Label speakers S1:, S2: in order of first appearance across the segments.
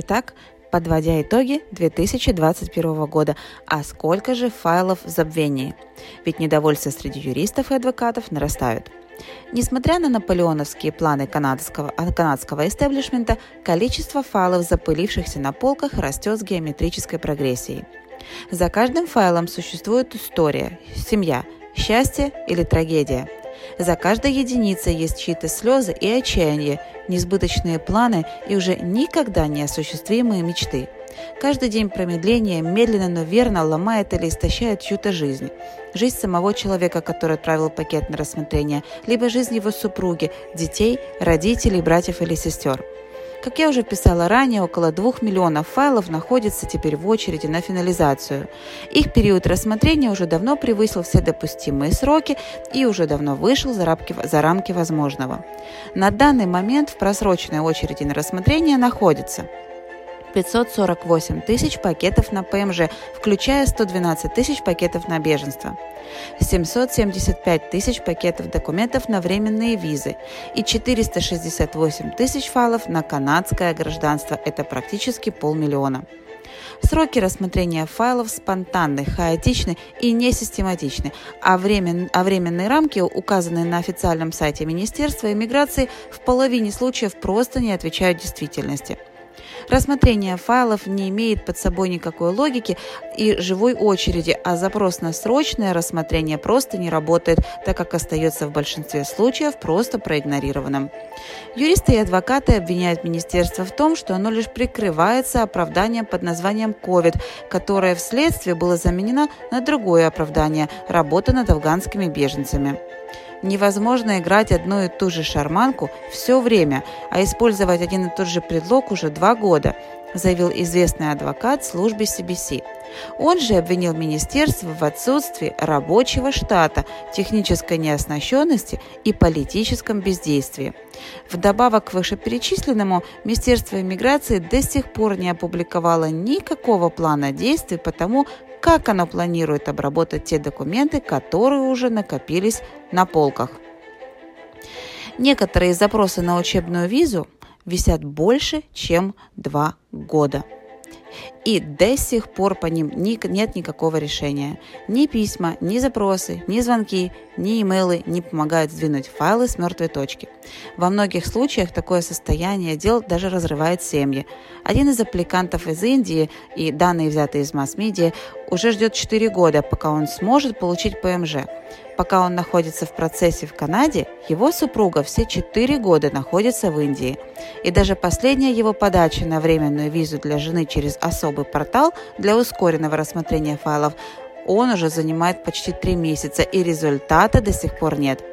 S1: Итак, подводя итоги 2021 года, а сколько же файлов в забвении? Ведь недовольство среди юристов и адвокатов нарастают. Несмотря на наполеоновские планы канадского, канадского истеблишмента, количество файлов, запылившихся на полках, растет с геометрической прогрессией. За каждым файлом существует история, семья, счастье или трагедия. За каждой единицей есть чьи-то слезы и отчаяние, несбыточные планы и уже никогда не осуществимые мечты. Каждый день промедления медленно, но верно ломает или истощает чью-то жизнь. Жизнь самого человека, который отправил пакет на рассмотрение, либо жизнь его супруги, детей, родителей, братьев или сестер. Как я уже писала ранее, около двух миллионов файлов находится теперь в очереди на финализацию. Их период рассмотрения уже давно превысил все допустимые сроки и уже давно вышел за рамки, за рамки возможного. На данный момент в просроченной очереди на рассмотрение находится 548 тысяч пакетов на ПМЖ, включая 112 тысяч пакетов на беженство, 775 тысяч пакетов документов на временные визы и 468 тысяч файлов на канадское гражданство. Это практически полмиллиона. Сроки рассмотрения файлов спонтанны, хаотичны и несистематичны, а, времен, а временные рамки, указанные на официальном сайте Министерства иммиграции, в половине случаев просто не отвечают действительности. Рассмотрение файлов не имеет под собой никакой логики и живой очереди, а запрос на срочное рассмотрение просто не работает, так как остается в большинстве случаев просто проигнорированным. Юристы и адвокаты обвиняют министерство в том, что оно лишь прикрывается оправданием под названием COVID, которое вследствие было заменено на другое оправдание – работа над афганскими беженцами. Невозможно играть одну и ту же шарманку все время, а использовать один и тот же предлог уже два года, заявил известный адвокат службе CBC. Он же обвинил министерство в отсутствии рабочего штата, технической неоснащенности и политическом бездействии. Вдобавок к вышеперечисленному, Министерство иммиграции до сих пор не опубликовало никакого плана действий по тому, как оно планирует обработать те документы, которые уже накопились на полках. Некоторые запросы на учебную визу висят больше, чем два года. И до сих пор по ним нет никакого решения. Ни письма, ни запросы, ни звонки, ни имейлы не помогают сдвинуть файлы с мертвой точки. Во многих случаях такое состояние дел даже разрывает семьи. Один из аппликантов из Индии, и данные взятые из масс-медиа, уже ждет 4 года, пока он сможет получить ПМЖ. Пока он находится в процессе в Канаде, его супруга все 4 года находится в Индии. И даже последняя его подача на временную визу для жены через особый портал для ускоренного рассмотрения файлов он уже занимает почти 3 месяца, и результата до сих пор нет.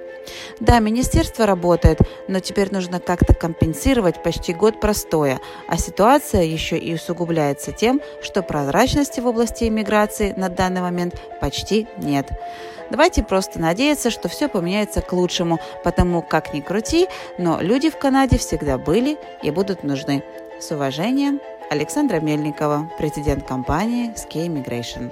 S1: Да, министерство работает, но теперь нужно как-то компенсировать почти год простоя, а ситуация еще и усугубляется тем, что прозрачности в области иммиграции на данный момент почти нет. Давайте просто надеяться, что все поменяется к лучшему, потому как ни крути, но люди в Канаде всегда были и будут нужны. С уважением, Александра Мельникова, президент компании Ski Immigration.